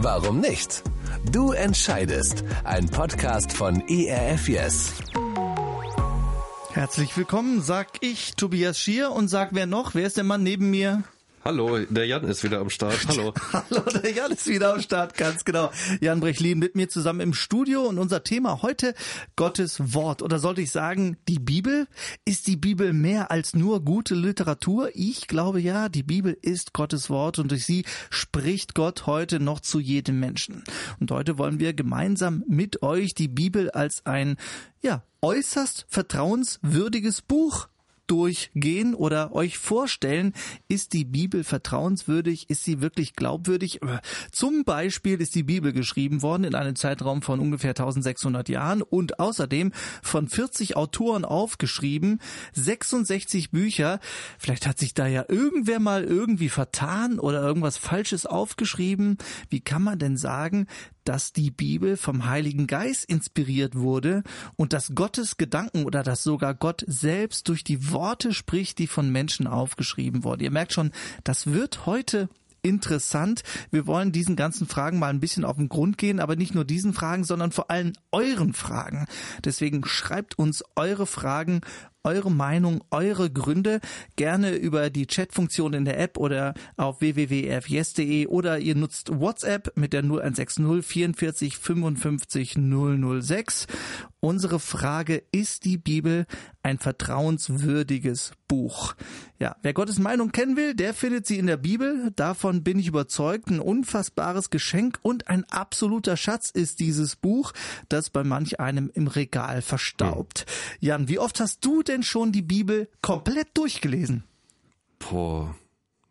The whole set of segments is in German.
Warum nicht? Du entscheidest. Ein Podcast von ERF Yes. Herzlich willkommen, sag ich, Tobias Schier und sag wer noch? Wer ist der Mann neben mir? Hallo, der Jan ist wieder am Start. Hallo. Hallo, der Jan ist wieder am Start, ganz genau. Jan Brechlin mit mir zusammen im Studio und unser Thema heute Gottes Wort. Oder sollte ich sagen, die Bibel? Ist die Bibel mehr als nur gute Literatur? Ich glaube ja, die Bibel ist Gottes Wort und durch sie spricht Gott heute noch zu jedem Menschen. Und heute wollen wir gemeinsam mit euch die Bibel als ein, ja, äußerst vertrauenswürdiges Buch durchgehen oder euch vorstellen, ist die Bibel vertrauenswürdig, ist sie wirklich glaubwürdig? Zum Beispiel ist die Bibel geschrieben worden in einem Zeitraum von ungefähr 1600 Jahren und außerdem von 40 Autoren aufgeschrieben, 66 Bücher. Vielleicht hat sich da ja irgendwer mal irgendwie vertan oder irgendwas Falsches aufgeschrieben. Wie kann man denn sagen, dass die Bibel vom Heiligen Geist inspiriert wurde und dass Gottes Gedanken oder dass sogar Gott selbst durch die Worte spricht, die von Menschen aufgeschrieben wurden. Ihr merkt schon, das wird heute interessant. Wir wollen diesen ganzen Fragen mal ein bisschen auf den Grund gehen, aber nicht nur diesen Fragen, sondern vor allem euren Fragen. Deswegen schreibt uns eure Fragen, eure Meinung, eure Gründe gerne über die Chatfunktion in der App oder auf www.rfs.de oder ihr nutzt WhatsApp mit der 0160 44 55 006. Unsere Frage, ist die Bibel ein vertrauenswürdiges Buch? Ja, wer Gottes Meinung kennen will, der findet sie in der Bibel. Davon bin ich überzeugt. Ein unfassbares Geschenk und ein absoluter Schatz ist dieses Buch, das bei manch einem im Regal verstaubt. Jan, wie oft hast du denn schon die Bibel komplett durchgelesen? Boah,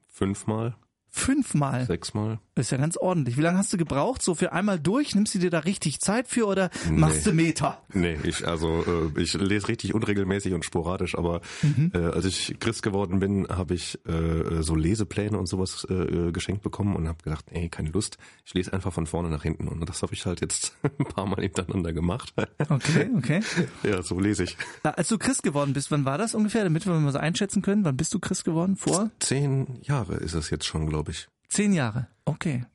fünfmal, Fünfmal. sechsmal. Ist ja ganz ordentlich. Wie lange hast du gebraucht? So für einmal durch? Nimmst du dir da richtig Zeit für oder machst du Meter? Nee, ich also äh, ich lese richtig unregelmäßig und sporadisch, aber Mhm. äh, als ich Christ geworden bin, habe ich äh, so Lesepläne und sowas äh, geschenkt bekommen und habe gedacht, ey, keine Lust, ich lese einfach von vorne nach hinten und das habe ich halt jetzt ein paar Mal hintereinander gemacht. Okay, okay. ja, so lese ich. Na, Als du Christ geworden bist, wann war das ungefähr, damit wir mal so einschätzen können? Wann bist du Christ geworden? Vor Zehn Jahre ist es jetzt schon, glaube ich. Zehn Jahre. Okay.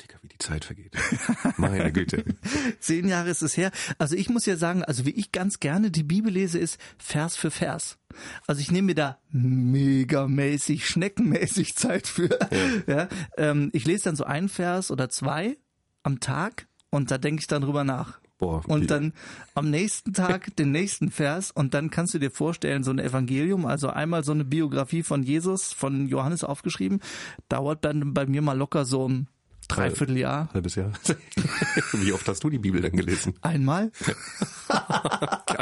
Digga, wie die Zeit vergeht. Meine Güte. Zehn Jahre ist es her. Also ich muss ja sagen, also wie ich ganz gerne die Bibel lese, ist Vers für Vers. Also ich nehme mir da megamäßig, schneckenmäßig Zeit für. Ja. ähm, ich lese dann so einen Vers oder zwei am Tag und da denke ich dann drüber nach. Wie- Und dann am nächsten Tag den nächsten Vers und dann kannst du dir vorstellen, so ein Evangelium, also einmal so eine Biografie von Jesus, von Johannes aufgeschrieben, dauert dann bei mir mal locker so ein Dreivierteljahr. halbes Jahr. wie oft hast du die Bibel denn gelesen? Einmal.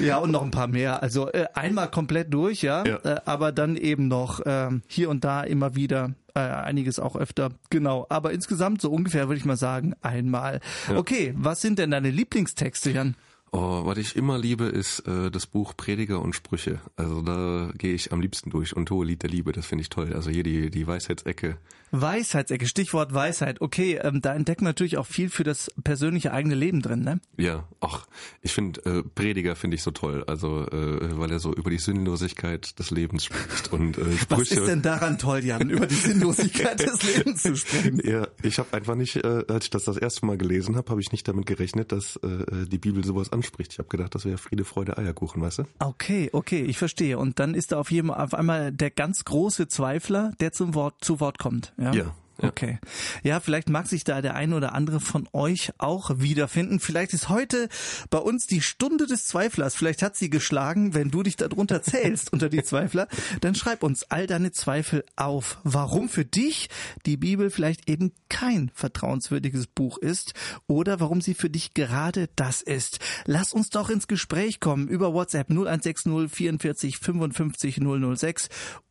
ja, und noch ein paar mehr. Also äh, einmal komplett durch, ja, Ja. Äh, aber dann eben noch ähm, hier und da immer wieder. Äh, einiges auch öfter, genau. Aber insgesamt so ungefähr würde ich mal sagen, einmal. Okay, was sind denn deine Lieblingstexte, Jan? Oh, was ich immer liebe, ist äh, das Buch Prediger und Sprüche. Also da gehe ich am liebsten durch. Und Hohe Lied der Liebe, das finde ich toll. Also hier die, die Weisheitsecke. Weisheitsecke, Stichwort Weisheit. Okay, ähm, da entdeckt man natürlich auch viel für das persönliche eigene Leben drin, ne? Ja, ach, ich finde äh, Prediger finde ich so toll. Also äh, weil er so über die Sinnlosigkeit des Lebens spricht und äh, Was Sprüche. ist denn daran toll, Jan, über die Sinnlosigkeit des Lebens zu sprechen? ja, ich habe einfach nicht, äh, als ich das das erste Mal gelesen habe, habe ich nicht damit gerechnet, dass äh, die Bibel sowas anspricht. Ich habe gedacht, das wäre Friede, Freude, Eierkuchen, weißt du? Okay, okay, ich verstehe. Und dann ist da auf jeden auf einmal der ganz große Zweifler, der zum Wort zu Wort kommt. Ja. Ja, ja. Okay. Ja, vielleicht mag sich da der ein oder andere von euch auch wiederfinden. Vielleicht ist heute bei uns die Stunde des Zweiflers. Vielleicht hat sie geschlagen, wenn du dich darunter zählst unter die Zweifler. Dann schreib uns all deine Zweifel auf. Warum für dich die Bibel vielleicht eben kein vertrauenswürdiges Buch ist oder warum sie für dich gerade das ist. Lass uns doch ins Gespräch kommen über WhatsApp 0160 44 55 006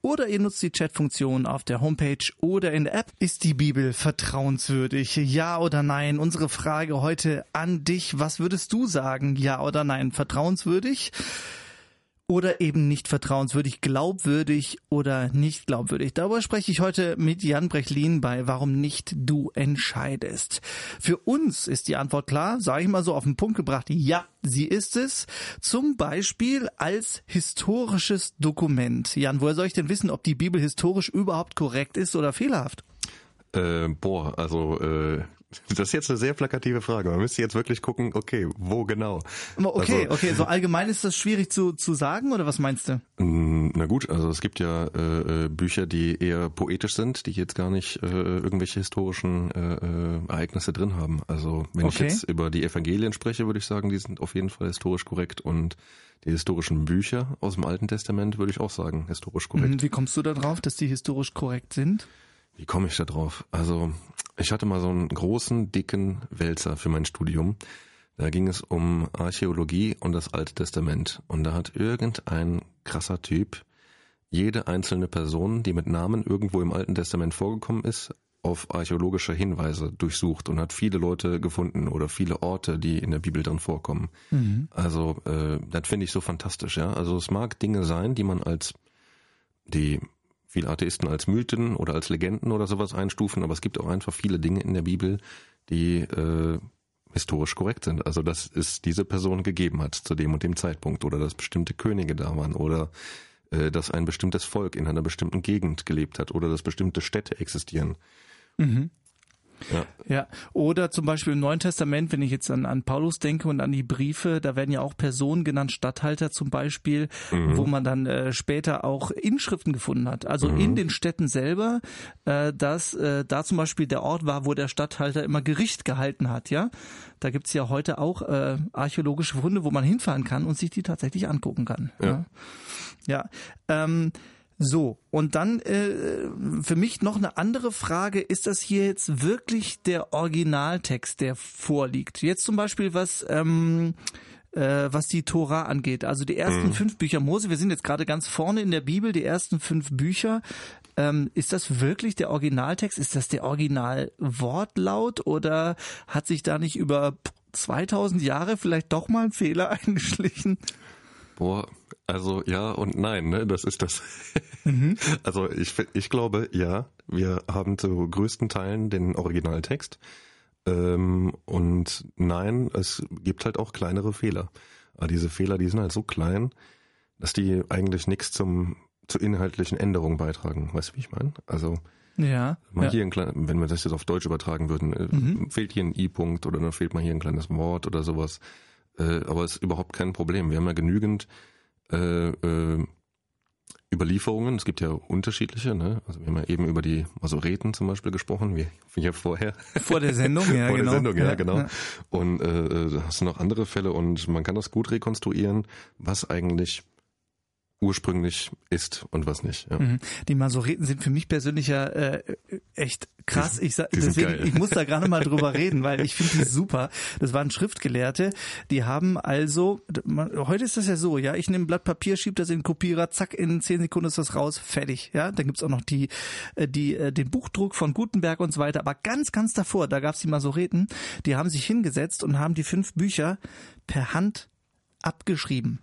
oder ihr nutzt die Chatfunktion auf der Homepage oder in der App. Ist die Bibel vertrauenswürdig? Ja oder nein? Unsere Frage heute an dich. Was würdest du sagen? Ja oder nein? Vertrauenswürdig? Oder eben nicht vertrauenswürdig, glaubwürdig oder nicht glaubwürdig. Darüber spreche ich heute mit Jan Brechlin bei Warum nicht du entscheidest. Für uns ist die Antwort klar, sage ich mal so auf den Punkt gebracht, ja, sie ist es. Zum Beispiel als historisches Dokument. Jan, woher soll ich denn wissen, ob die Bibel historisch überhaupt korrekt ist oder fehlerhaft? Äh, boah, also äh, das ist jetzt eine sehr plakative Frage. Man müsste jetzt wirklich gucken, okay, wo genau? Okay, also, okay, so allgemein ist das schwierig zu, zu sagen oder was meinst du? Mm, na gut, also es gibt ja äh, äh, Bücher, die eher poetisch sind, die jetzt gar nicht äh, irgendwelche historischen äh, äh Ereignisse drin haben. Also wenn okay. ich jetzt über die Evangelien spreche, würde ich sagen, die sind auf jeden Fall historisch korrekt und die historischen Bücher aus dem Alten Testament würde ich auch sagen, historisch korrekt. Wie kommst du da drauf, dass die historisch korrekt sind? Wie komme ich da drauf? Also ich hatte mal so einen großen, dicken Wälzer für mein Studium. Da ging es um Archäologie und das Alte Testament. Und da hat irgendein krasser Typ jede einzelne Person, die mit Namen irgendwo im Alten Testament vorgekommen ist, auf archäologische Hinweise durchsucht und hat viele Leute gefunden oder viele Orte, die in der Bibel drin vorkommen. Mhm. Also äh, das finde ich so fantastisch, ja. Also es mag Dinge sein, die man als die viele Atheisten als Mythen oder als Legenden oder sowas einstufen, aber es gibt auch einfach viele Dinge in der Bibel, die äh, historisch korrekt sind. Also dass es diese Person gegeben hat zu dem und dem Zeitpunkt oder dass bestimmte Könige da waren oder äh, dass ein bestimmtes Volk in einer bestimmten Gegend gelebt hat oder dass bestimmte Städte existieren. Mhm. Ja. ja. Oder zum Beispiel im Neuen Testament, wenn ich jetzt an, an Paulus denke und an die Briefe, da werden ja auch Personen genannt, Statthalter zum Beispiel, mhm. wo man dann äh, später auch Inschriften gefunden hat. Also mhm. in den Städten selber, äh, dass äh, da zum Beispiel der Ort war, wo der Statthalter immer Gericht gehalten hat, ja. Da gibt's ja heute auch äh, archäologische Funde, wo man hinfahren kann und sich die tatsächlich angucken kann. Ja. Ja. ja. Ähm, so, und dann äh, für mich noch eine andere Frage, ist das hier jetzt wirklich der Originaltext, der vorliegt? Jetzt zum Beispiel was, ähm, äh, was die Tora angeht. Also die ersten mhm. fünf Bücher Mose, wir sind jetzt gerade ganz vorne in der Bibel, die ersten fünf Bücher. Ähm, ist das wirklich der Originaltext? Ist das der Originalwortlaut oder hat sich da nicht über 2000 Jahre vielleicht doch mal ein Fehler eingeschlichen? Boah, also ja und nein, ne? Das ist das. Mhm. Also ich, ich glaube, ja, wir haben zu größten Teilen den Originaltext. Ähm, und nein, es gibt halt auch kleinere Fehler. Aber diese Fehler, die sind halt so klein, dass die eigentlich nichts zum zur inhaltlichen Änderung beitragen. Weißt du, wie ich meine? Also ja, mal ja. hier ein kleiner, wenn wir das jetzt auf Deutsch übertragen würden, äh, mhm. fehlt hier ein I-Punkt oder dann fehlt mal hier ein kleines Wort oder sowas. Äh, aber ist überhaupt kein Problem. Wir haben ja genügend äh, äh, Überlieferungen. Es gibt ja unterschiedliche. Ne? Also wir haben ja eben über die Masoreten zum Beispiel gesprochen, wie, ja vorher. Vor der Sendung, ja, Vor genau. der Sendung, ja, ja genau. Ja. Und äh, da hast du noch andere Fälle und man kann das gut rekonstruieren, was eigentlich ursprünglich ist und was nicht. Ja. Mhm. Die Masoreten sind für mich persönlich ja äh, echt krass. Ich sag, deswegen, ich muss da gerade mal drüber reden, weil ich finde die super. Das waren Schriftgelehrte, die haben also, heute ist das ja so, ja, ich nehme ein Blatt Papier, schiebe das in den Kopierer, zack, in zehn Sekunden ist das raus, fertig. Ja, dann gibt's auch noch die, äh, die, äh, den Buchdruck von Gutenberg und so weiter. Aber ganz, ganz davor, da gab's die Masoreten, die haben sich hingesetzt und haben die fünf Bücher per Hand abgeschrieben.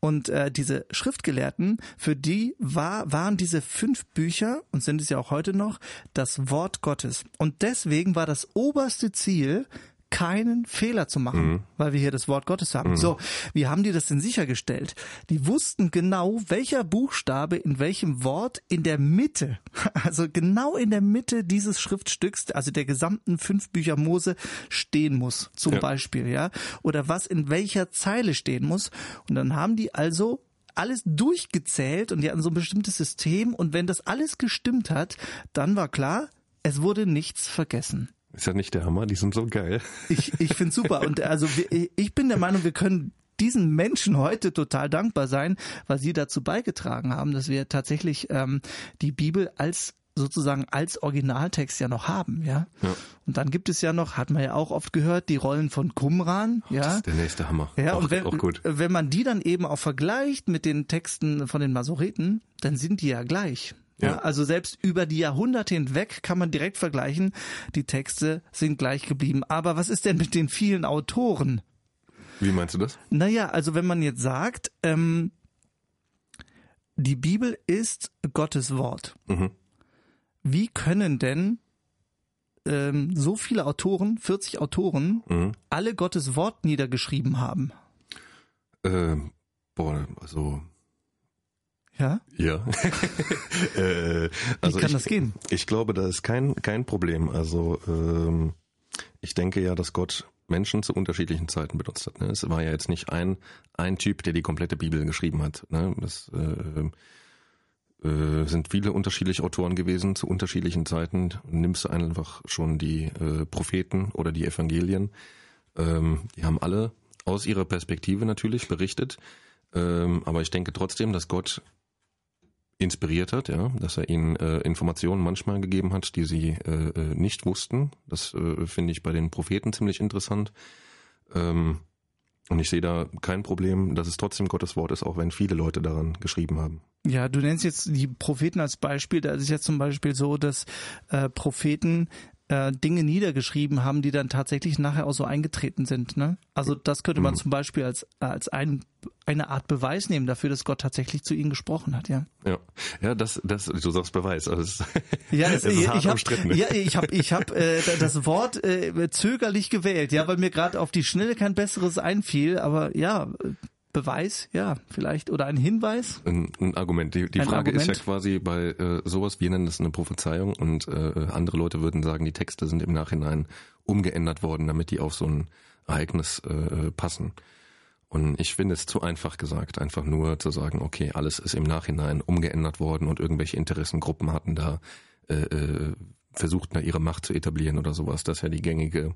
Und äh, diese Schriftgelehrten, für die war, waren diese fünf Bücher, und sind es ja auch heute noch, das Wort Gottes. Und deswegen war das oberste Ziel, keinen Fehler zu machen, mhm. weil wir hier das Wort Gottes haben. Mhm. So, wie haben die das denn sichergestellt? Die wussten genau, welcher Buchstabe in welchem Wort in der Mitte, also genau in der Mitte dieses Schriftstücks, also der gesamten fünf Bücher Mose stehen muss, zum ja. Beispiel, ja, oder was in welcher Zeile stehen muss. Und dann haben die also alles durchgezählt und die hatten so ein bestimmtes System und wenn das alles gestimmt hat, dann war klar, es wurde nichts vergessen. Ist ja nicht der Hammer, die sind so geil. Ich, ich finde super. Und also ich bin der Meinung, wir können diesen Menschen heute total dankbar sein, weil sie dazu beigetragen haben, dass wir tatsächlich ähm, die Bibel als sozusagen als Originaltext ja noch haben, ja? ja. Und dann gibt es ja noch, hat man ja auch oft gehört, die Rollen von Qumran, ja. Das ist der nächste Hammer. Ja, auch, und wenn, auch gut. wenn man die dann eben auch vergleicht mit den Texten von den Masoreten, dann sind die ja gleich. Ja. also selbst über die Jahrhunderte hinweg kann man direkt vergleichen, die Texte sind gleich geblieben. Aber was ist denn mit den vielen Autoren? Wie meinst du das? Naja, also wenn man jetzt sagt, ähm, die Bibel ist Gottes Wort. Mhm. Wie können denn ähm, so viele Autoren, 40 Autoren, mhm. alle Gottes Wort niedergeschrieben haben? Äh, boah, also Ja? Ja. äh, also Wie kann ich, das gehen? Ich glaube, da ist kein, kein Problem. Also ähm, ich denke ja, dass Gott Menschen zu unterschiedlichen Zeiten benutzt hat. Ne? Es war ja jetzt nicht ein, ein Typ, der die komplette Bibel geschrieben hat. Ne? Das äh, äh, sind viele unterschiedliche Autoren gewesen zu unterschiedlichen Zeiten. Nimmst du einfach schon die äh, Propheten oder die Evangelien. Ähm, die haben alle aus ihrer Perspektive natürlich berichtet. Ähm, aber ich denke trotzdem, dass Gott inspiriert hat, ja, dass er ihnen äh, Informationen manchmal gegeben hat, die sie äh, äh, nicht wussten. Das äh, finde ich bei den Propheten ziemlich interessant. Ähm, und ich sehe da kein Problem, dass es trotzdem Gottes Wort ist, auch wenn viele Leute daran geschrieben haben. Ja, du nennst jetzt die Propheten als Beispiel. Da ist es jetzt zum Beispiel so, dass äh, Propheten äh, Dinge niedergeschrieben haben, die dann tatsächlich nachher auch so eingetreten sind. Ne? Also das könnte man Mhm. zum Beispiel als, als ein, eine Art Beweis nehmen dafür, dass Gott tatsächlich zu ihnen gesprochen hat. Ja, Ja, ja, das, das, du sagst Beweis. Also es, ja es ist ich, hart ich habe umstritten. ja, ich hab, ich hab, äh, das Wort äh, zögerlich gewählt, ja, weil mir gerade auf die Schnelle kein besseres einfiel. Aber ja, Beweis, ja, vielleicht oder ein Hinweis. Ein, ein Argument. Die, die Ein Frage ist ja Argument? quasi bei äh, sowas, wir nennen das eine Prophezeiung und äh, andere Leute würden sagen, die Texte sind im Nachhinein umgeändert worden, damit die auf so ein Ereignis äh, passen. Und ich finde es zu einfach gesagt, einfach nur zu sagen, okay, alles ist im Nachhinein umgeändert worden und irgendwelche Interessengruppen hatten da äh, äh, versucht, da ihre Macht zu etablieren oder sowas. Das ist ja die gängige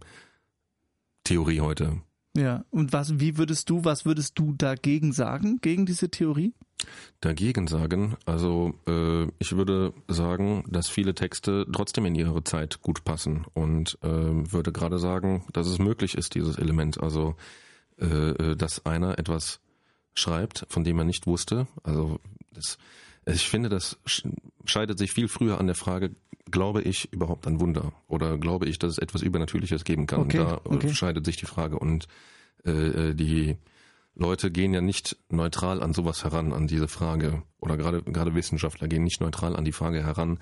Theorie heute. Ja, und was, wie würdest du, was würdest du dagegen sagen, gegen diese Theorie? dagegen sagen. Also äh, ich würde sagen, dass viele Texte trotzdem in ihre Zeit gut passen und äh, würde gerade sagen, dass es möglich ist, dieses Element. Also äh, äh, dass einer etwas schreibt, von dem er nicht wusste. Also das, ich finde, das sch- scheidet sich viel früher an der Frage, glaube ich überhaupt an Wunder oder glaube ich, dass es etwas Übernatürliches geben kann. Okay, da äh, okay. scheidet sich die Frage und äh, äh, die Leute gehen ja nicht neutral an sowas heran, an diese Frage. Oder gerade gerade Wissenschaftler gehen nicht neutral an die Frage heran,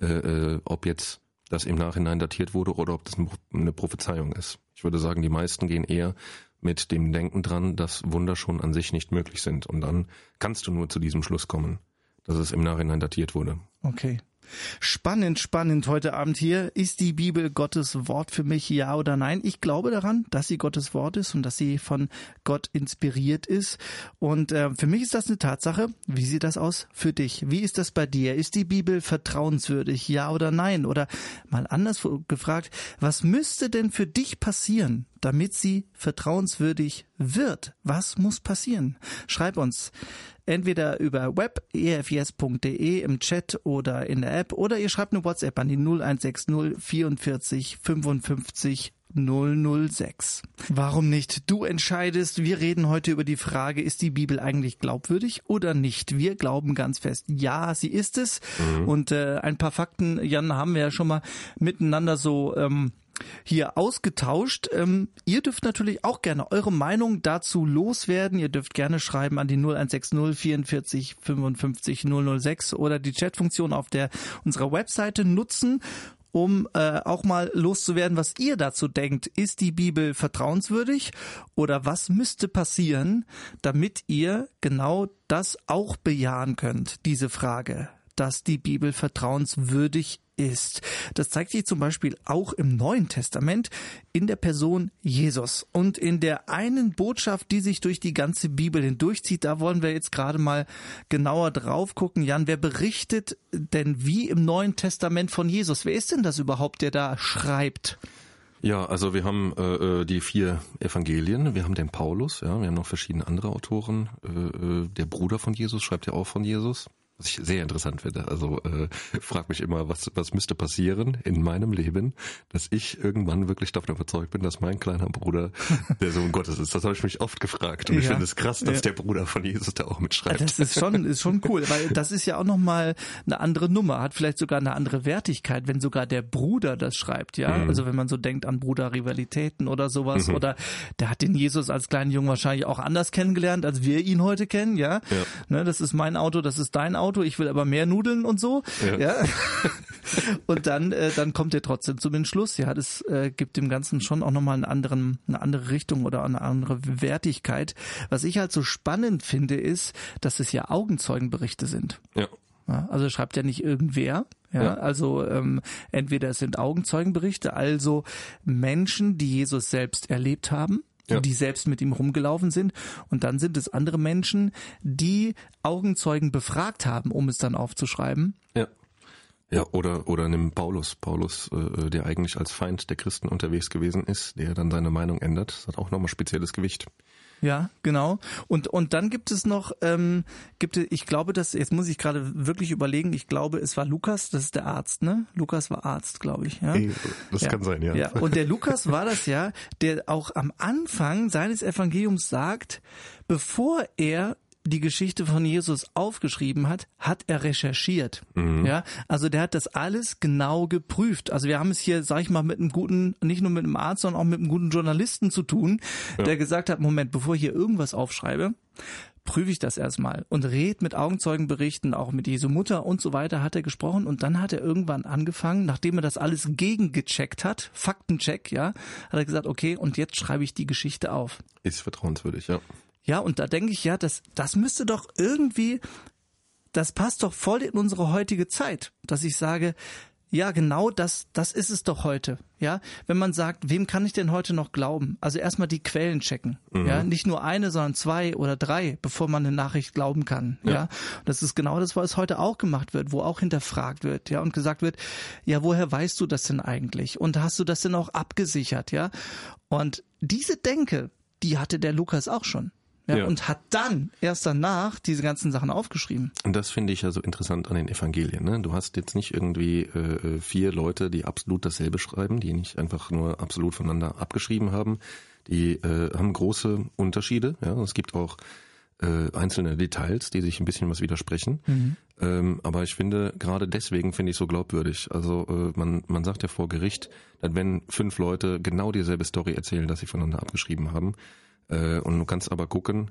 äh, äh, ob jetzt das im Nachhinein datiert wurde oder ob das eine Prophezeiung ist. Ich würde sagen, die meisten gehen eher mit dem Denken dran, dass Wunder schon an sich nicht möglich sind. Und dann kannst du nur zu diesem Schluss kommen, dass es im Nachhinein datiert wurde. Okay. Spannend, spannend heute Abend hier. Ist die Bibel Gottes Wort für mich, ja oder nein? Ich glaube daran, dass sie Gottes Wort ist und dass sie von Gott inspiriert ist. Und äh, für mich ist das eine Tatsache. Wie sieht das aus für dich? Wie ist das bei dir? Ist die Bibel vertrauenswürdig, ja oder nein? Oder mal anders gefragt, was müsste denn für dich passieren, damit sie vertrauenswürdig wird? Was muss passieren? Schreib uns entweder über web efs.de im Chat oder in der App oder ihr schreibt eine WhatsApp an die 0160 44 55 006. Warum nicht? Du entscheidest. Wir reden heute über die Frage, ist die Bibel eigentlich glaubwürdig oder nicht? Wir glauben ganz fest, ja, sie ist es. Und äh, ein paar Fakten, Jan, haben wir ja schon mal miteinander so ähm, hier ausgetauscht. Ähm, ihr dürft natürlich auch gerne eure Meinung dazu loswerden. Ihr dürft gerne schreiben an die 0160 44 55 006 oder die Chatfunktion auf der unserer Webseite nutzen um äh, auch mal loszuwerden, was ihr dazu denkt. Ist die Bibel vertrauenswürdig oder was müsste passieren, damit ihr genau das auch bejahen könnt, diese Frage, dass die Bibel vertrauenswürdig ist. Das zeigt sich zum Beispiel auch im Neuen Testament in der Person Jesus und in der einen Botschaft, die sich durch die ganze Bibel hindurchzieht. Da wollen wir jetzt gerade mal genauer drauf gucken. Jan, wer berichtet denn wie im Neuen Testament von Jesus? Wer ist denn das überhaupt, der da schreibt? Ja, also wir haben äh, äh, die vier Evangelien, wir haben den Paulus, ja, wir haben noch verschiedene andere Autoren. Äh, äh, der Bruder von Jesus schreibt ja auch von Jesus, was ich sehr interessant finde. Also äh, frag mich immer, was was müsste passieren in meinem Leben, dass ich irgendwann wirklich davon überzeugt bin, dass mein kleiner Bruder der Sohn Gottes ist. Das habe ich mich oft gefragt und ich Ja. finde es krass, dass Ja. der Bruder von Jesus da auch mitschreibt. Das ist schon, ist schon cool, weil das ist ja auch nochmal eine andere Nummer, hat vielleicht sogar eine andere Wertigkeit, wenn sogar der Bruder das schreibt, ja. Mhm. Also wenn man so denkt an Bruderrivalitäten oder sowas, oder der hat den Jesus als kleinen Jungen wahrscheinlich auch anders kennengelernt, als wir ihn heute kennen, ja. Ja. Ne, das ist mein Auto, das ist dein Auto. Auto, ich will aber mehr Nudeln und so. Ja. ja. und dann, äh, dann kommt er trotzdem zum Entschluss. Ja, das äh, gibt dem Ganzen schon auch nochmal einen anderen, eine andere Richtung oder eine andere Wertigkeit. Was ich halt so spannend finde, ist, dass es ja Augenzeugenberichte sind. Ja, also schreibt ja nicht irgendwer. Ja, ja. also ähm, entweder es sind Augenzeugenberichte, also Menschen, die Jesus selbst erlebt haben, ja. die selbst mit ihm rumgelaufen sind. Und dann sind es andere Menschen, die Augenzeugen befragt haben, um es dann aufzuschreiben. Ja. Ja, oder, oder nimm Paulus. Paulus, äh, der eigentlich als Feind der Christen unterwegs gewesen ist, der dann seine Meinung ändert. Das hat auch nochmal spezielles Gewicht. Ja, genau. Und und dann gibt es noch, ähm, gibt es, ich glaube, dass jetzt muss ich gerade wirklich überlegen. Ich glaube, es war Lukas, das ist der Arzt, ne? Lukas war Arzt, glaube ich. Ja? Das ja. kann sein, ja. ja. Und der Lukas war das ja, der auch am Anfang seines Evangeliums sagt, bevor er die Geschichte von Jesus aufgeschrieben hat, hat er recherchiert. Mhm. Ja, also der hat das alles genau geprüft. Also wir haben es hier, sag ich mal, mit einem guten, nicht nur mit einem Arzt, sondern auch mit einem guten Journalisten zu tun, ja. der gesagt hat, Moment, bevor ich hier irgendwas aufschreibe, prüfe ich das erstmal und red mit Augenzeugenberichten, auch mit Jesu Mutter und so weiter hat er gesprochen und dann hat er irgendwann angefangen, nachdem er das alles gegengecheckt hat, Faktencheck, ja, hat er gesagt, okay, und jetzt schreibe ich die Geschichte auf. Ist vertrauenswürdig, ja. Ja, und da denke ich ja, das, das müsste doch irgendwie, das passt doch voll in unsere heutige Zeit, dass ich sage, ja, genau das, das ist es doch heute. Ja, wenn man sagt, wem kann ich denn heute noch glauben? Also erstmal die Quellen checken. Mhm. Ja, nicht nur eine, sondern zwei oder drei, bevor man eine Nachricht glauben kann. Ja. ja, das ist genau das, was heute auch gemacht wird, wo auch hinterfragt wird. Ja, und gesagt wird, ja, woher weißt du das denn eigentlich? Und hast du das denn auch abgesichert? Ja, und diese Denke, die hatte der Lukas auch schon. Ja, ja. Und hat dann erst danach diese ganzen Sachen aufgeschrieben. Und das finde ich ja so interessant an den Evangelien. Ne? Du hast jetzt nicht irgendwie äh, äh, vier Leute, die absolut dasselbe schreiben, die nicht einfach nur absolut voneinander abgeschrieben haben. Die äh, haben große Unterschiede. Ja? Es gibt auch äh, einzelne Details, die sich ein bisschen was widersprechen. Mhm. Ähm, aber ich finde, gerade deswegen finde ich so glaubwürdig. Also äh, man, man sagt ja vor Gericht, dass wenn fünf Leute genau dieselbe Story erzählen, dass sie voneinander abgeschrieben haben, und du kannst aber gucken,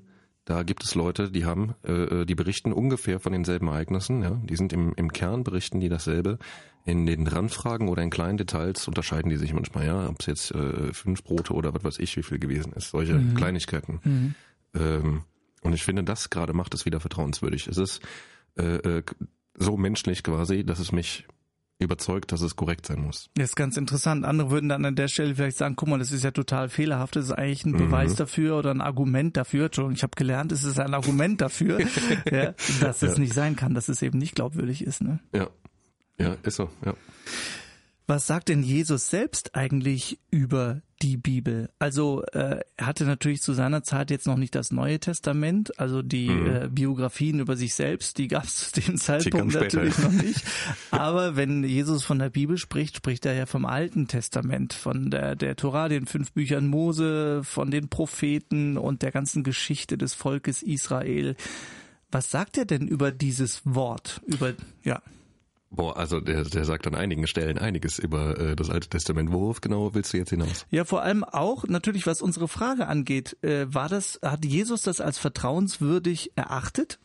da gibt es Leute, die haben, äh, die berichten ungefähr von denselben Ereignissen, ja. Die sind im, im Kern berichten die dasselbe. In den Randfragen oder in kleinen Details unterscheiden die sich manchmal, ja, ob es jetzt äh, fünf Brote oder was weiß ich, wie viel gewesen ist. Solche mhm. Kleinigkeiten. Mhm. Ähm, und ich finde, das gerade macht es wieder vertrauenswürdig. Es ist äh, äh, so menschlich quasi, dass es mich überzeugt, dass es korrekt sein muss. Das ist ganz interessant. Andere würden dann an der Stelle vielleicht sagen, guck mal, das ist ja total fehlerhaft, das ist eigentlich ein Beweis mhm. dafür oder ein Argument dafür. Entschuldigung, ich habe gelernt, es ist ein Argument dafür, ja, dass es ja. nicht sein kann, dass es eben nicht glaubwürdig ist. Ne? Ja, ja, ist so, ja. Was sagt denn Jesus selbst eigentlich über die Bibel? Also äh, er hatte natürlich zu seiner Zeit jetzt noch nicht das Neue Testament, also die mhm. äh, Biografien über sich selbst, die gab es zu dem Zeitpunkt natürlich noch nicht. Aber wenn Jesus von der Bibel spricht, spricht er ja vom Alten Testament, von der, der Tora, den fünf Büchern Mose, von den Propheten und der ganzen Geschichte des Volkes Israel. Was sagt er denn über dieses Wort? Über ja. Boah, also der, der sagt an einigen Stellen einiges über äh, das Alte Testament. Worauf genau willst du jetzt hinaus? Ja, vor allem auch natürlich, was unsere Frage angeht. Äh, war das, hat Jesus das als vertrauenswürdig erachtet?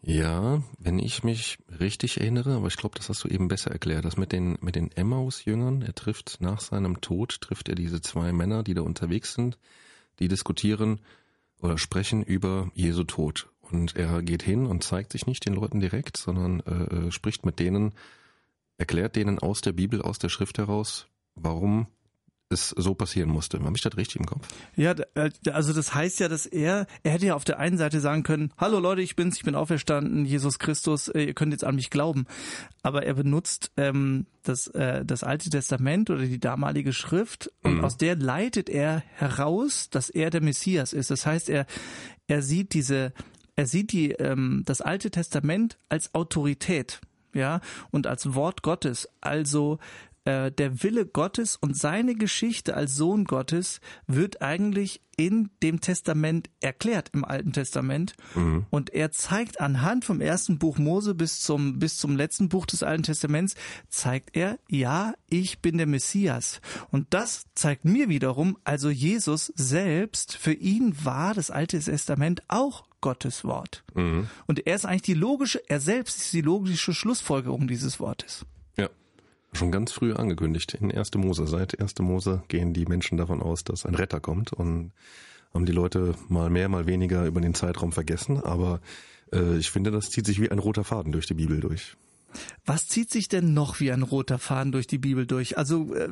Ja, wenn ich mich richtig erinnere, aber ich glaube, das hast du eben besser erklärt, das mit den, mit den Emmaus-Jüngern, er trifft nach seinem Tod, trifft er diese zwei Männer, die da unterwegs sind, die diskutieren oder sprechen über Jesu Tod. Und er geht hin und zeigt sich nicht den Leuten direkt, sondern äh, äh, spricht mit denen, erklärt denen aus der Bibel, aus der Schrift heraus, warum es so passieren musste. Habe ich das richtig im Kopf? Ja, äh, also das heißt ja, dass er, er hätte ja auf der einen Seite sagen können, hallo Leute, ich bin's, ich bin auferstanden, Jesus Christus, äh, ihr könnt jetzt an mich glauben. Aber er benutzt ähm, das, äh, das Alte Testament oder die damalige Schrift und mhm. aus der leitet er heraus, dass er der Messias ist. Das heißt, er, er sieht diese er sieht die, ähm, das Alte Testament als Autorität, ja, und als Wort Gottes. Also äh, der Wille Gottes und seine Geschichte als Sohn Gottes wird eigentlich in dem Testament erklärt, im Alten Testament. Mhm. Und er zeigt anhand vom ersten Buch Mose bis zum, bis zum letzten Buch des Alten Testaments, zeigt er, ja, ich bin der Messias. Und das zeigt mir wiederum, also Jesus selbst, für ihn war das Alte Testament auch Gottes Wort. Mhm. Und er ist eigentlich die logische, er selbst ist die logische Schlussfolgerung dieses Wortes. Ja, schon ganz früh angekündigt in 1. Mose. Seit 1. Mose gehen die Menschen davon aus, dass ein Retter kommt und haben die Leute mal mehr, mal weniger über den Zeitraum vergessen. Aber äh, ich finde, das zieht sich wie ein roter Faden durch die Bibel durch. Was zieht sich denn noch wie ein roter Faden durch die Bibel durch? Also äh,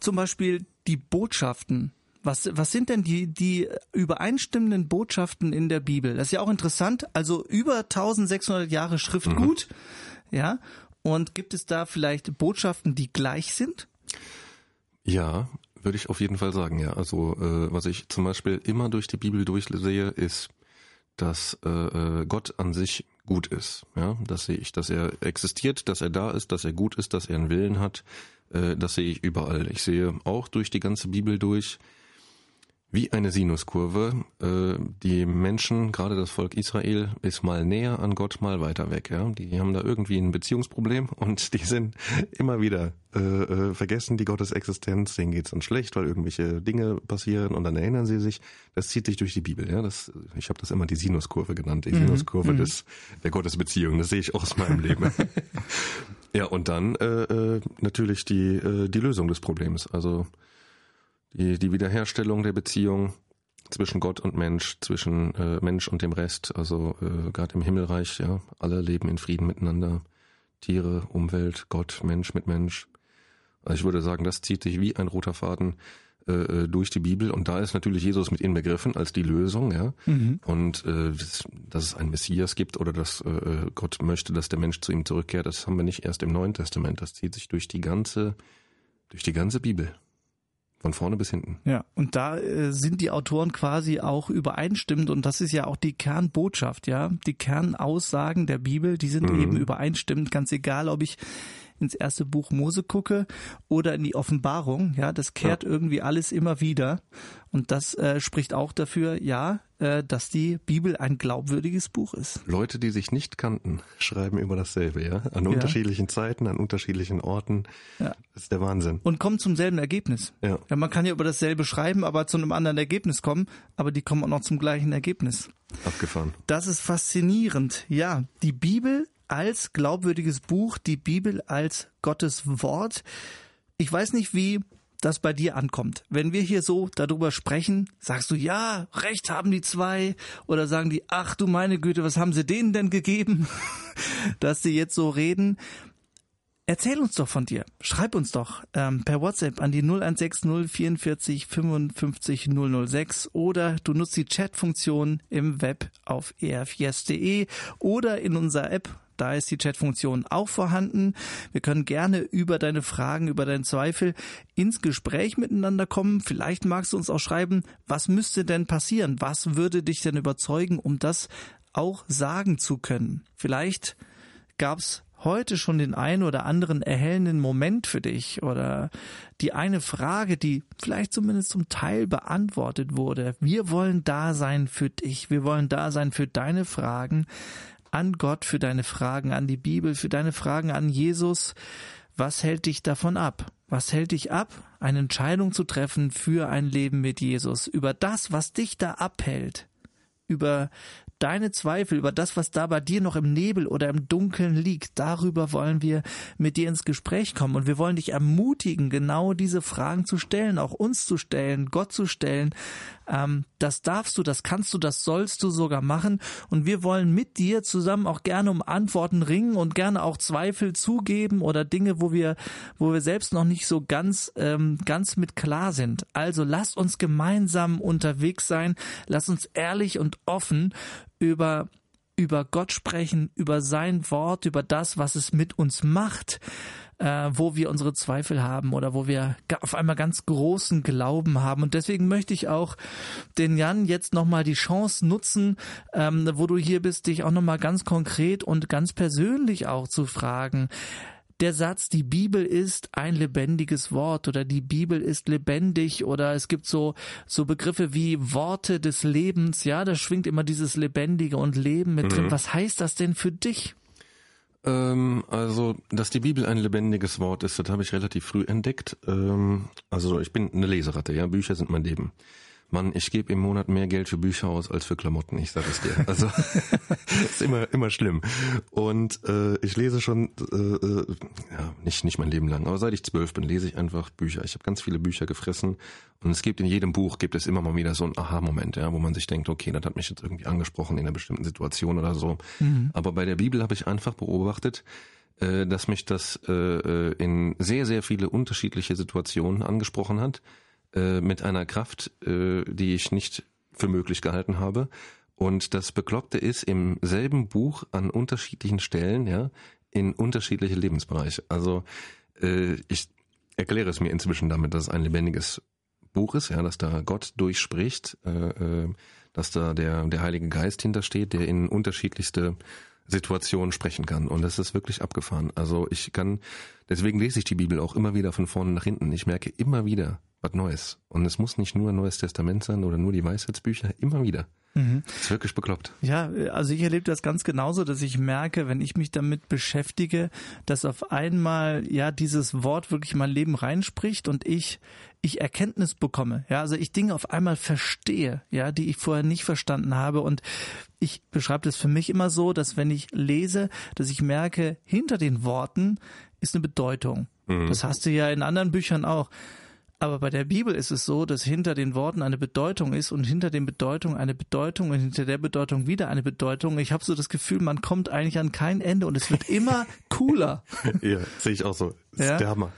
zum Beispiel die Botschaften. Was, was sind denn die, die übereinstimmenden Botschaften in der Bibel? Das ist ja auch interessant. Also über 1600 Jahre Schriftgut. Mhm. Ja. Und gibt es da vielleicht Botschaften, die gleich sind? Ja, würde ich auf jeden Fall sagen, ja. Also äh, was ich zum Beispiel immer durch die Bibel durchsehe, ist, dass äh, äh Gott an sich gut ist. Ja, das sehe ich, dass er existiert, dass er da ist, dass er gut ist, dass er einen Willen hat. Äh, das sehe ich überall. Ich sehe auch durch die ganze Bibel durch, wie eine Sinuskurve. Äh, die Menschen, gerade das Volk Israel, ist mal näher an Gott, mal weiter weg. Ja, die haben da irgendwie ein Beziehungsproblem und die sind immer wieder äh, äh, vergessen die Gottesexistenz. Denen geht's dann schlecht, weil irgendwelche Dinge passieren und dann erinnern sie sich. Das zieht sich durch die Bibel. Ja, das, ich habe das immer die Sinuskurve genannt, die mhm. Sinuskurve mhm. des der Gottesbeziehung. Das sehe ich auch aus meinem Leben. ja, und dann äh, äh, natürlich die äh, die Lösung des Problems. Also die, die Wiederherstellung der Beziehung zwischen Gott und Mensch, zwischen äh, Mensch und dem Rest, also äh, gerade im Himmelreich, ja, alle leben in Frieden miteinander. Tiere, Umwelt, Gott, Mensch mit Mensch. Also ich würde sagen, das zieht sich wie ein roter Faden äh, äh durch die Bibel und da ist natürlich Jesus mit inbegriffen als die Lösung, ja. Mhm. Und äh, dass es einen Messias gibt oder dass äh, äh, Gott möchte, dass der Mensch zu ihm zurückkehrt, das haben wir nicht erst im Neuen Testament. Das zieht sich durch die ganze, durch die ganze Bibel. Von vorne bis hinten. Ja, und da äh, sind die Autoren quasi auch übereinstimmend und das ist ja auch die Kernbotschaft, ja. Die Kernaussagen der Bibel, die sind mhm. eben übereinstimmend, ganz egal, ob ich ins erste Buch Mose gucke oder in die Offenbarung, ja, das kehrt ja. irgendwie alles immer wieder. Und das äh, spricht auch dafür, ja, äh, dass die Bibel ein glaubwürdiges Buch ist. Leute, die sich nicht kannten, schreiben über dasselbe, ja, an ja. unterschiedlichen Zeiten, an unterschiedlichen Orten. Ja. Das ist der Wahnsinn. Und kommen zum selben Ergebnis. Ja. ja. Man kann ja über dasselbe schreiben, aber zu einem anderen Ergebnis kommen, aber die kommen auch noch zum gleichen Ergebnis. Abgefahren. Das ist faszinierend. Ja, die Bibel als glaubwürdiges Buch, die Bibel als Gottes Wort. Ich weiß nicht, wie das bei dir ankommt. Wenn wir hier so darüber sprechen, sagst du, ja, recht haben die zwei, oder sagen die, ach du meine Güte, was haben sie denen denn gegeben, dass sie jetzt so reden. Erzähl uns doch von dir. Schreib uns doch ähm, per WhatsApp an die 0160 44 55 006 oder du nutzt die Chatfunktion im Web auf erfjes.de oder in unserer App da ist die Chatfunktion auch vorhanden. Wir können gerne über deine Fragen, über deinen Zweifel ins Gespräch miteinander kommen. Vielleicht magst du uns auch schreiben, was müsste denn passieren? Was würde dich denn überzeugen, um das auch sagen zu können? Vielleicht gab's heute schon den einen oder anderen erhellenden Moment für dich oder die eine Frage, die vielleicht zumindest zum Teil beantwortet wurde. Wir wollen da sein für dich. Wir wollen da sein für deine Fragen an Gott, für deine Fragen an die Bibel, für deine Fragen an Jesus. Was hält dich davon ab? Was hält dich ab, eine Entscheidung zu treffen für ein Leben mit Jesus? Über das, was dich da abhält, über deine Zweifel, über das, was da bei dir noch im Nebel oder im Dunkeln liegt, darüber wollen wir mit dir ins Gespräch kommen und wir wollen dich ermutigen, genau diese Fragen zu stellen, auch uns zu stellen, Gott zu stellen. Ähm, das darfst du, das kannst du, das sollst du sogar machen und wir wollen mit dir zusammen auch gerne um Antworten ringen und gerne auch Zweifel zugeben oder Dinge, wo wir, wo wir selbst noch nicht so ganz, ähm, ganz mit klar sind. Also lasst uns gemeinsam unterwegs sein, lasst uns ehrlich und offen über über Gott sprechen, über sein Wort, über das, was es mit uns macht, äh, wo wir unsere Zweifel haben oder wo wir auf einmal ganz großen Glauben haben. Und deswegen möchte ich auch den Jan jetzt nochmal die Chance nutzen, ähm, wo du hier bist, dich auch nochmal ganz konkret und ganz persönlich auch zu fragen der Satz, die Bibel ist ein lebendiges Wort oder die Bibel ist lebendig oder es gibt so, so Begriffe wie Worte des Lebens, ja, da schwingt immer dieses Lebendige und Leben mit mhm. drin. Was heißt das denn für dich? Ähm, also, dass die Bibel ein lebendiges Wort ist, das habe ich relativ früh entdeckt. Ähm, also ich bin eine Leseratte, ja, Bücher sind mein Leben. Mann, ich gebe im Monat mehr Geld für Bücher aus als für Klamotten, ich sag es dir. Also ist immer immer schlimm. Und äh, ich lese schon äh, äh, ja nicht nicht mein Leben lang, aber seit ich zwölf bin, lese ich einfach Bücher. Ich habe ganz viele Bücher gefressen und es gibt in jedem Buch gibt es immer mal wieder so einen Aha-Moment, ja, wo man sich denkt, okay, das hat mich jetzt irgendwie angesprochen in einer bestimmten Situation oder so. Mhm. Aber bei der Bibel habe ich einfach beobachtet, äh, dass mich das äh, äh in sehr sehr viele unterschiedliche Situationen angesprochen hat äh, mit einer Kraft, äh, die ich nicht für möglich gehalten habe. Und das Bekloppte ist im selben Buch an unterschiedlichen Stellen, ja, in unterschiedliche Lebensbereiche. Also äh, ich erkläre es mir inzwischen damit, dass es ein lebendiges Buch ist, ja, dass da Gott durchspricht, äh, äh, dass da der, der Heilige Geist hintersteht, der in unterschiedlichste Situationen sprechen kann. Und das ist wirklich abgefahren. Also ich kann, deswegen lese ich die Bibel auch immer wieder von vorne nach hinten. Ich merke immer wieder, was Neues. Und es muss nicht nur ein Neues Testament sein oder nur die Weisheitsbücher, immer wieder. Mhm. Das ist wirklich bekloppt. Ja, also ich erlebe das ganz genauso, dass ich merke, wenn ich mich damit beschäftige, dass auf einmal ja dieses Wort wirklich mein Leben reinspricht und ich ich Erkenntnis bekomme. Ja, also ich Dinge auf einmal verstehe, ja, die ich vorher nicht verstanden habe und ich beschreibe das für mich immer so, dass wenn ich lese, dass ich merke, hinter den Worten ist eine Bedeutung. Mhm. Das hast du ja in anderen Büchern auch. Aber bei der Bibel ist es so, dass hinter den Worten eine Bedeutung ist und hinter den Bedeutungen eine Bedeutung und hinter der Bedeutung wieder eine Bedeutung. Ich habe so das Gefühl, man kommt eigentlich an kein Ende und es wird immer cooler. ja, sehe ich auch so. Ja? der Hammer.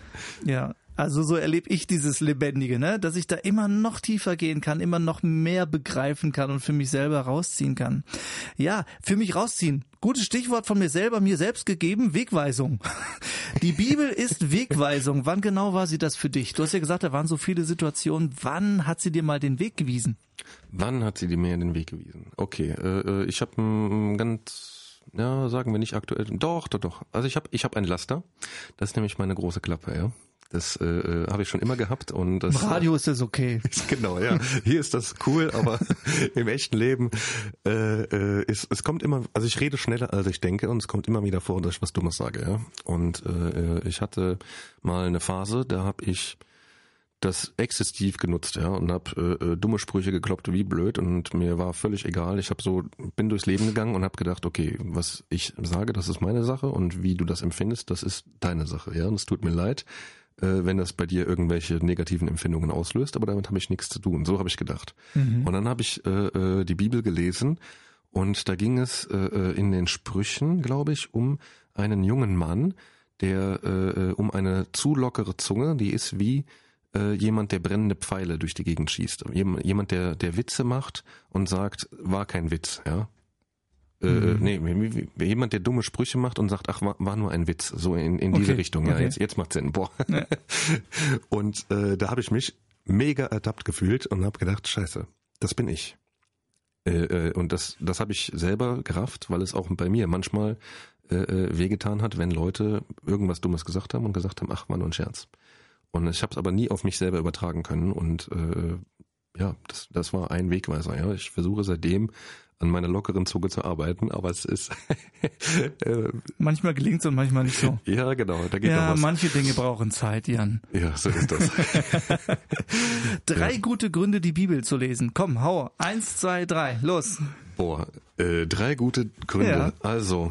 Ja, also so erlebe ich dieses Lebendige, ne? dass ich da immer noch tiefer gehen kann, immer noch mehr begreifen kann und für mich selber rausziehen kann. Ja, für mich rausziehen. Gutes Stichwort von mir selber, mir selbst gegeben, Wegweisung. Die Bibel ist Wegweisung. Wann genau war sie das für dich? Du hast ja gesagt, da waren so viele Situationen. Wann hat sie dir mal den Weg gewiesen? Wann hat sie dir mir den Weg gewiesen? Okay, äh, äh ich habe ein ganz ja, sagen wir nicht aktuell. Doch, doch, doch. Also ich habe ich hab ein Laster. Das ist nämlich meine große Klappe, ja. Das äh, äh, habe ich schon immer gehabt und das, Im Radio ist das okay. genau, ja. Hier ist das cool, aber im echten Leben äh, äh, ist es kommt immer, also ich rede schneller als ich denke und es kommt immer wieder vor, dass ich was Dummes sage, ja. Und äh, äh ich hatte mal eine Phase, da habe ich das exzessiv genutzt, ja, und habe äh, äh, dumme Sprüche gekloppt wie blöd und mir war völlig egal. Ich habe so bin durchs Leben gegangen und habe gedacht, okay, was ich sage, das ist meine Sache und wie du das empfindest, das ist deine Sache, ja. Und es tut mir leid wenn das bei dir irgendwelche negativen Empfindungen auslöst, aber damit habe ich nichts zu tun. So habe ich gedacht. Mhm. Und dann habe ich äh, äh, die Bibel gelesen und da ging es äh, äh in den Sprüchen, glaube ich, um einen jungen Mann, der äh, äh, um eine zu lockere Zunge, die ist wie äh, jemand, der brennende Pfeile durch die Gegend schießt. Jemand, der, der Witze macht und sagt, war kein Witz, ja. Äh, mhm. nee, jemand, der dumme Sprüche macht und sagt, ach, war, war nur ein Witz, so in, in diese Richtung. Ja, okay. jetzt, jetzt macht Sinn. Boah. Ja. Und äh, da habe ich mich mega ertappt gefühlt und habe gedacht, scheiße, das bin ich. Äh, äh, und das, das habe ich selber gerafft, weil es auch bei mir manchmal äh, äh, wehgetan hat, wenn Leute irgendwas Dummes gesagt haben und gesagt haben, ach, war nur ein Scherz. Und ich habe es aber nie auf mich selber übertragen können und äh, ja, das, das war ein Wegweiser. Ja, ich versuche seitdem an meiner lockeren Zunge zu arbeiten, aber es ist äh, manchmal gelingt es und manchmal nicht so. Ja, genau, da geht ja, noch was. manche Dinge brauchen Zeit, Jan. Ja, so ist das. drei ja. gute Gründe, die Bibel zu lesen. Komm, hau. Eins, zwei, drei, los. Boah, äh, drei gute Gründe. Ja. Also,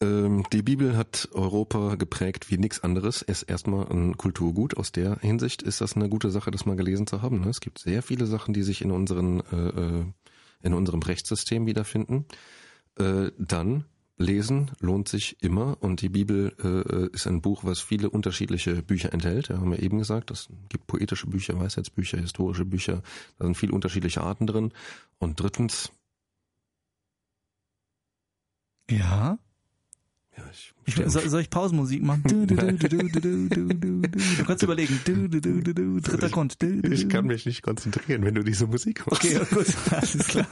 ähm, die Bibel hat Europa geprägt wie nichts anderes. Ist erstmal ein Kulturgut. Aus der Hinsicht ist das eine gute Sache, das mal gelesen zu haben. Ne? Es gibt sehr viele Sachen, die sich in unseren äh, äh in unserem Rechtssystem wiederfinden. Äh, dann lesen lohnt sich immer und die Bibel äh, ist ein Buch, was viele unterschiedliche Bücher enthält. Ja, haben wir eben gesagt, es gibt poetische Bücher, Weisheitsbücher, historische Bücher, da sind viele unterschiedliche Arten drin. Und drittens. Ja. Ich, ich, soll, soll, ich Pausenmusik machen? Du, du kannst überlegen. dritter Grund. Ich kann mich nicht konzentrieren, wenn du diese Musik machst. Okay, gut, alles klar.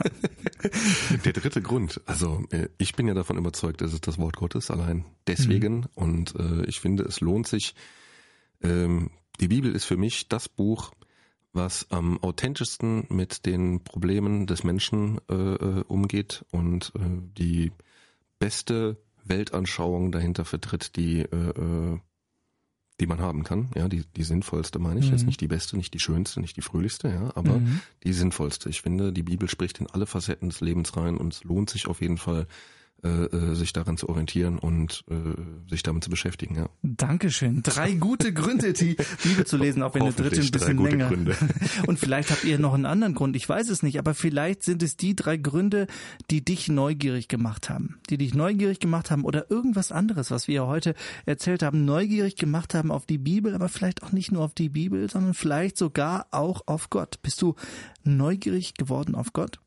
Der dritte Grund. Also ich bin ja davon überzeugt, dass es das Wort Gottes allein deswegen. Mhm. Und äh, ich finde, es lohnt sich. Ähm, die Bibel ist für mich das Buch, was am authentischsten mit den Problemen des Menschen äh, umgeht und äh, die beste Weltanschauung dahinter vertritt, die äh, äh, die man haben kann. Ja, die, die sinnvollste meine ich. Mhm. Jetzt nicht die beste, nicht die schönste, nicht die fröhlichste, ja, aber mhm. die sinnvollste. Ich finde, die Bibel spricht in alle Facetten des Lebens rein und es lohnt sich auf jeden Fall, äh, äh, sich daran zu orientieren und äh, sich damit zu beschäftigen. Ja. Dankeschön. Drei gute Gründe, die Bibel zu lesen, auch wenn eine dritte ein bisschen länger. Gründe. Und vielleicht habt ihr noch einen anderen Grund. Ich weiß es nicht, aber vielleicht sind es die drei Gründe, die dich neugierig gemacht haben, die dich neugierig gemacht haben oder irgendwas anderes, was wir heute erzählt haben, neugierig gemacht haben auf die Bibel, aber vielleicht auch nicht nur auf die Bibel, sondern vielleicht sogar auch auf Gott. Bist du neugierig geworden auf Gott?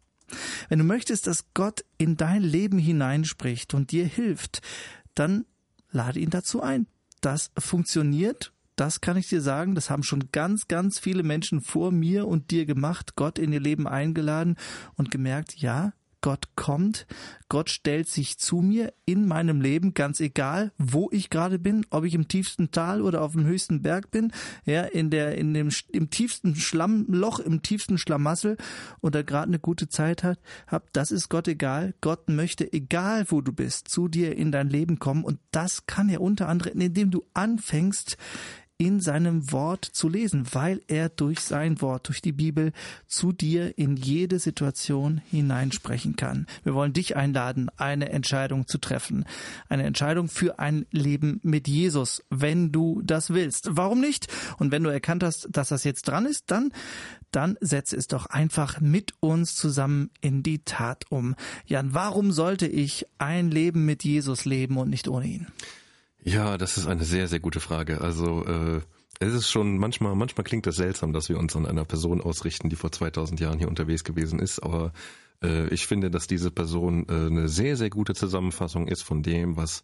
Wenn du möchtest, dass Gott in dein Leben hineinspricht und dir hilft, dann lade ihn dazu ein. Das funktioniert das kann ich dir sagen, das haben schon ganz, ganz viele Menschen vor mir und dir gemacht, Gott in ihr Leben eingeladen und gemerkt, ja, Gott kommt, Gott stellt sich zu mir in meinem Leben, ganz egal, wo ich gerade bin, ob ich im tiefsten Tal oder auf dem höchsten Berg bin, ja, in der, in dem, im tiefsten Schlammloch, im tiefsten Schlamassel oder gerade eine gute Zeit hat, hab, das ist Gott egal. Gott möchte, egal wo du bist, zu dir in dein Leben kommen und das kann er unter anderem, indem du anfängst, in seinem Wort zu lesen, weil er durch sein Wort, durch die Bibel zu dir in jede Situation hineinsprechen kann. Wir wollen dich einladen, eine Entscheidung zu treffen. Eine Entscheidung für ein Leben mit Jesus, wenn du das willst. Warum nicht? Und wenn du erkannt hast, dass das jetzt dran ist, dann dann setze es doch einfach mit uns zusammen in die Tat um. Jan, warum sollte ich ein Leben mit Jesus leben und nicht ohne ihn? Ja, das ist eine sehr, sehr gute Frage. Also äh, es ist schon manchmal, manchmal klingt das seltsam, dass wir uns an einer Person ausrichten, die vor 2000 Jahren hier unterwegs gewesen ist. Aber äh, ich finde, dass diese Person äh, eine sehr, sehr gute Zusammenfassung ist von dem, was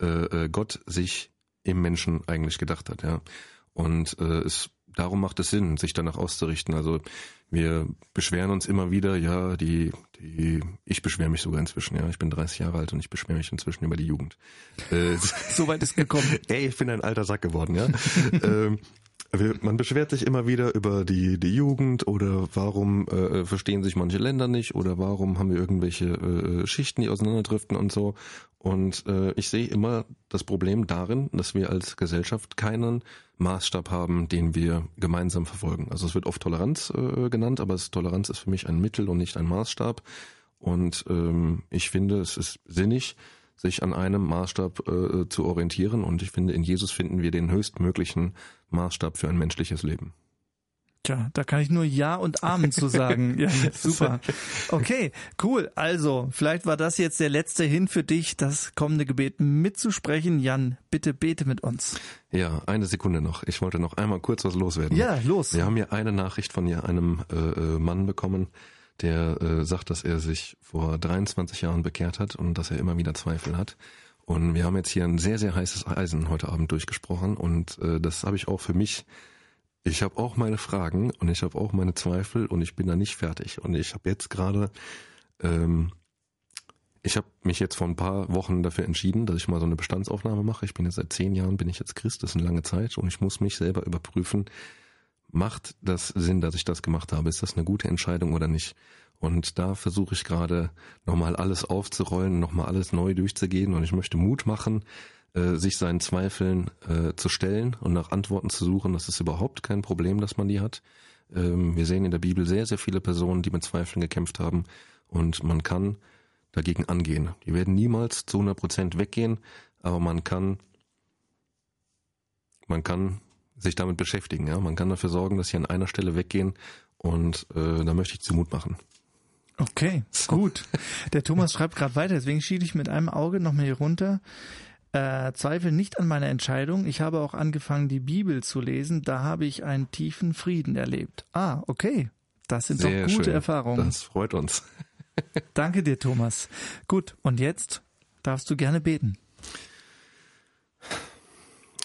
äh, äh Gott sich im Menschen eigentlich gedacht hat. Ja, und äh, es darum macht es Sinn, sich danach auszurichten. Also wir beschweren uns immer wieder, ja, die, die, ich beschwere mich sogar inzwischen, ja, ich bin 30 Jahre alt und ich beschwere mich inzwischen über die Jugend. Äh, so weit ist gekommen. Ey, ich bin ein alter Sack geworden, ja. ähm, man beschwert sich immer wieder über die, die Jugend oder warum äh, verstehen sich manche Länder nicht oder warum haben wir irgendwelche äh, Schichten, die auseinanderdriften und so. Und äh, ich sehe immer das Problem darin, dass wir als Gesellschaft keinen Maßstab haben, den wir gemeinsam verfolgen. Also es wird oft Toleranz äh, genannt, aber Toleranz ist für mich ein Mittel und nicht ein Maßstab. Und ähm, ich finde, es ist sinnig, sich an einem Maßstab äh, zu orientieren. Und ich finde, in Jesus finden wir den höchstmöglichen Maßstab für ein menschliches Leben. Tja, da kann ich nur Ja und Amen zu sagen. Ja, super. Okay, cool. Also, vielleicht war das jetzt der letzte Hin für dich, das kommende Gebet mitzusprechen. Jan, bitte bete mit uns. Ja, eine Sekunde noch. Ich wollte noch einmal kurz was loswerden. Ja, los. Wir haben hier eine Nachricht von einem äh, äh, Mann bekommen, der äh, sagt, dass er sich vor 23 Jahren bekehrt hat und dass er immer wieder Zweifel hat. Und wir haben jetzt hier ein sehr, sehr heißes Eisen heute Abend durchgesprochen und äh, das habe ich auch für mich. Ich habe auch meine Fragen und ich habe auch meine Zweifel und ich bin da nicht fertig. Und ich habe jetzt gerade, ähm, ich habe mich jetzt vor ein paar Wochen dafür entschieden, dass ich mal so eine Bestandsaufnahme mache. Ich bin jetzt seit zehn Jahren, bin ich jetzt Christ, das ist eine lange Zeit und ich muss mich selber überprüfen, macht das Sinn, dass ich das gemacht habe? Ist das eine gute Entscheidung oder nicht? Und da versuche ich gerade nochmal alles aufzurollen, nochmal alles neu durchzugehen und ich möchte Mut machen, äh, sich seinen Zweifeln äh, zu stellen und nach Antworten zu suchen. Das ist überhaupt kein Problem, dass man die hat. Ähm, wir sehen in der Bibel sehr, sehr viele Personen, die mit Zweifeln gekämpft haben und man kann dagegen angehen. Die werden niemals zu 100 Prozent weggehen, aber man kann, man kann sich damit beschäftigen. Ja? Man kann dafür sorgen, dass sie an einer Stelle weggehen und äh, da möchte ich zu Mut machen. Okay, gut. Der Thomas schreibt gerade weiter, deswegen schiebe ich mit einem Auge noch mal hier runter. Äh, Zweifel nicht an meiner Entscheidung. Ich habe auch angefangen, die Bibel zu lesen. Da habe ich einen tiefen Frieden erlebt. Ah, okay. Das sind Sehr doch gute schön. Erfahrungen. Das freut uns. Danke dir, Thomas. Gut, und jetzt darfst du gerne beten.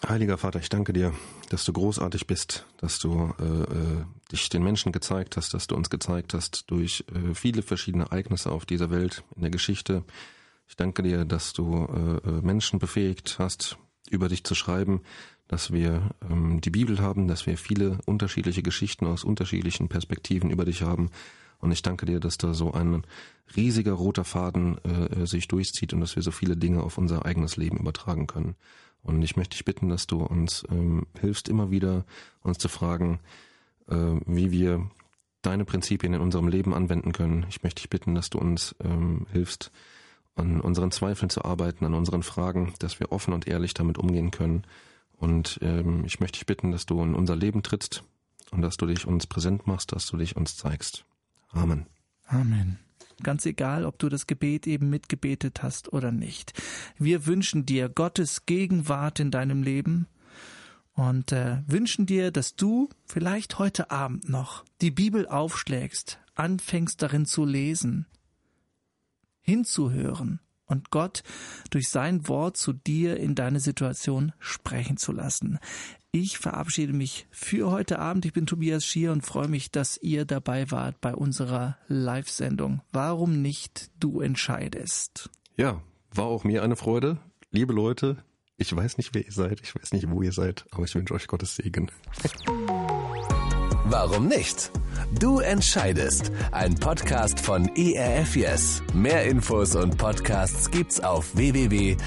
Heiliger Vater, ich danke dir, dass du großartig bist, dass du äh, äh, dich den Menschen gezeigt hast, dass du uns gezeigt hast durch äh, viele verschiedene Ereignisse auf dieser Welt, in der Geschichte. Ich danke dir, dass du äh, äh, Menschen befähigt hast, über dich zu schreiben, dass wir ähm, die Bibel haben, dass wir viele unterschiedliche Geschichten aus unterschiedlichen Perspektiven über dich haben. Und ich danke dir, dass da so ein riesiger roter Faden äh, sich durchzieht und dass wir so viele Dinge auf unser eigenes Leben übertragen können. Und ich möchte dich bitten, dass du uns ähm, hilfst, immer wieder uns zu fragen, äh, wie wir deine Prinzipien in unserem Leben anwenden können. Ich möchte dich bitten, dass du uns ähm, hilfst, an unseren Zweifeln zu arbeiten, an unseren Fragen, dass wir offen und ehrlich damit umgehen können. Und ähm, ich möchte dich bitten, dass du in unser Leben trittst und dass du dich uns präsent machst, dass du dich uns zeigst. Amen. Amen. Ganz egal, ob du das Gebet eben mitgebetet hast oder nicht. Wir wünschen dir Gottes Gegenwart in deinem Leben und äh, wünschen dir, dass du vielleicht heute Abend noch die Bibel aufschlägst, anfängst darin zu lesen, hinzuhören und Gott durch sein Wort zu dir in deine Situation sprechen zu lassen. Ich verabschiede mich für heute Abend. Ich bin Tobias Schier und freue mich, dass ihr dabei wart bei unserer Live-Sendung. Warum nicht du entscheidest? Ja, war auch mir eine Freude. Liebe Leute, ich weiß nicht, wer ihr seid, ich weiß nicht, wo ihr seid, aber ich wünsche euch Gottes Segen. Warum nicht? Du entscheidest. Ein Podcast von ERF Yes. Mehr Infos und Podcasts gibt's auf www.erfyes.de.